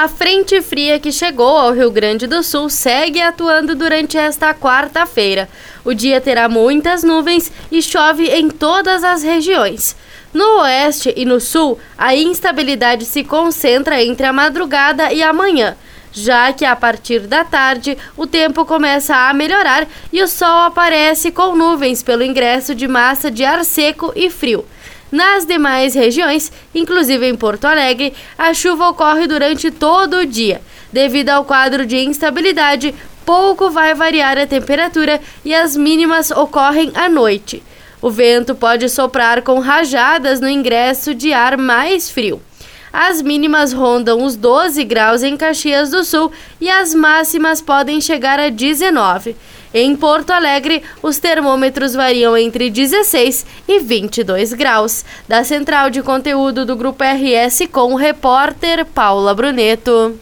A frente fria que chegou ao Rio Grande do Sul segue atuando durante esta quarta-feira. O dia terá muitas nuvens e chove em todas as regiões. No oeste e no sul, a instabilidade se concentra entre a madrugada e a manhã, já que a partir da tarde o tempo começa a melhorar e o sol aparece com nuvens pelo ingresso de massa de ar seco e frio. Nas demais regiões, inclusive em Porto Alegre, a chuva ocorre durante todo o dia. Devido ao quadro de instabilidade, pouco vai variar a temperatura e as mínimas ocorrem à noite. O vento pode soprar com rajadas no ingresso de ar mais frio. As mínimas rondam os 12 graus em Caxias do Sul e as máximas podem chegar a 19. Em Porto Alegre, os termômetros variam entre 16 e 22 graus. Da central de conteúdo do Grupo RS com o repórter Paula Bruneto.